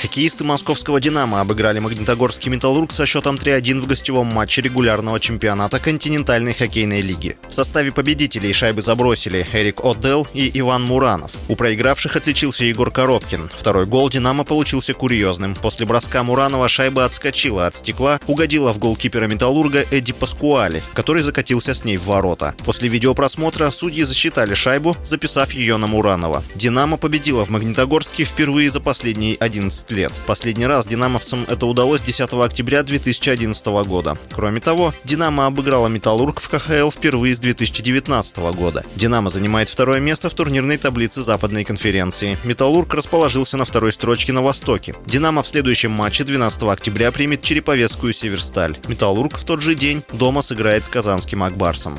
Хоккеисты московского «Динамо» обыграли магнитогорский «Металлург» со счетом 3-1 в гостевом матче регулярного чемпионата континентальной хоккейной лиги. В составе победителей шайбы забросили Эрик Отдел и Иван Муранов. У проигравших отличился Егор Коробкин. Второй гол «Динамо» получился курьезным. После броска Муранова шайба отскочила от стекла, угодила в голкипера «Металлурга» Эдди Паскуали, который закатился с ней в ворота. После видеопросмотра судьи засчитали шайбу, записав ее на Муранова. «Динамо» победила в Магнитогорске впервые за последние 11 лет. Последний раз динамовцам это удалось 10 октября 2011 года. Кроме того, Динамо обыграла Металлург в КХЛ впервые с 2019 года. Динамо занимает второе место в турнирной таблице Западной конференции. Металлург расположился на второй строчке на Востоке. Динамо в следующем матче 12 октября примет Череповецкую Северсталь. Металлург в тот же день дома сыграет с казанским Акбарсом.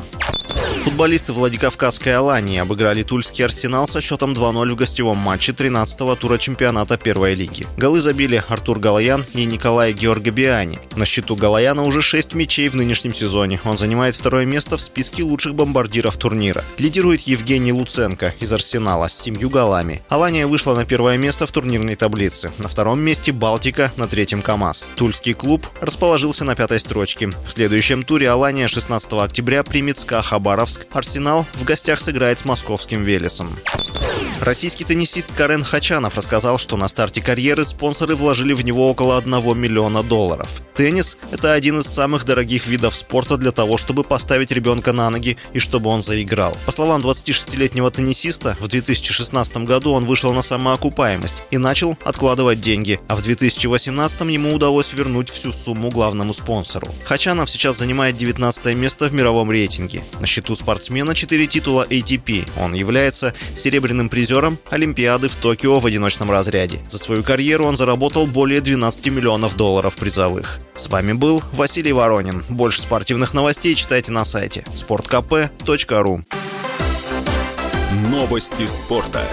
Футболисты Владикавказской Алании обыграли Тульский Арсенал со счетом 2-0 в гостевом матче 13-го тура чемпионата первой лиги. Голы забили Артур Галаян и Николай Георгобиани. На счету Галаяна уже 6 мячей в нынешнем сезоне. Он занимает второе место в списке лучших бомбардиров турнира. Лидирует Евгений Луценко из Арсенала с семью голами. Алания вышла на первое место в турнирной таблице. На втором месте Балтика, на третьем КАМАЗ. Тульский клуб расположился на пятой строчке. В следующем туре Алания 16 октября примет СКА Хабаров Хабаровск, Арсенал в гостях сыграет с московским Велесом. Российский теннисист Карен Хачанов рассказал, что на старте карьеры спонсоры вложили в него около 1 миллиона долларов. Теннис – это один из самых дорогих видов спорта для того, чтобы поставить ребенка на ноги и чтобы он заиграл. По словам 26-летнего теннисиста, в 2016 году он вышел на самоокупаемость и начал откладывать деньги, а в 2018 ему удалось вернуть всю сумму главному спонсору. Хачанов сейчас занимает 19 место в мировом рейтинге. На счету спортсмена 4 титула ATP. Он является серебряным призером призером Олимпиады в Токио в одиночном разряде. За свою карьеру он заработал более 12 миллионов долларов призовых. С вами был Василий Воронин. Больше спортивных новостей читайте на сайте sportkp.ru Новости спорта.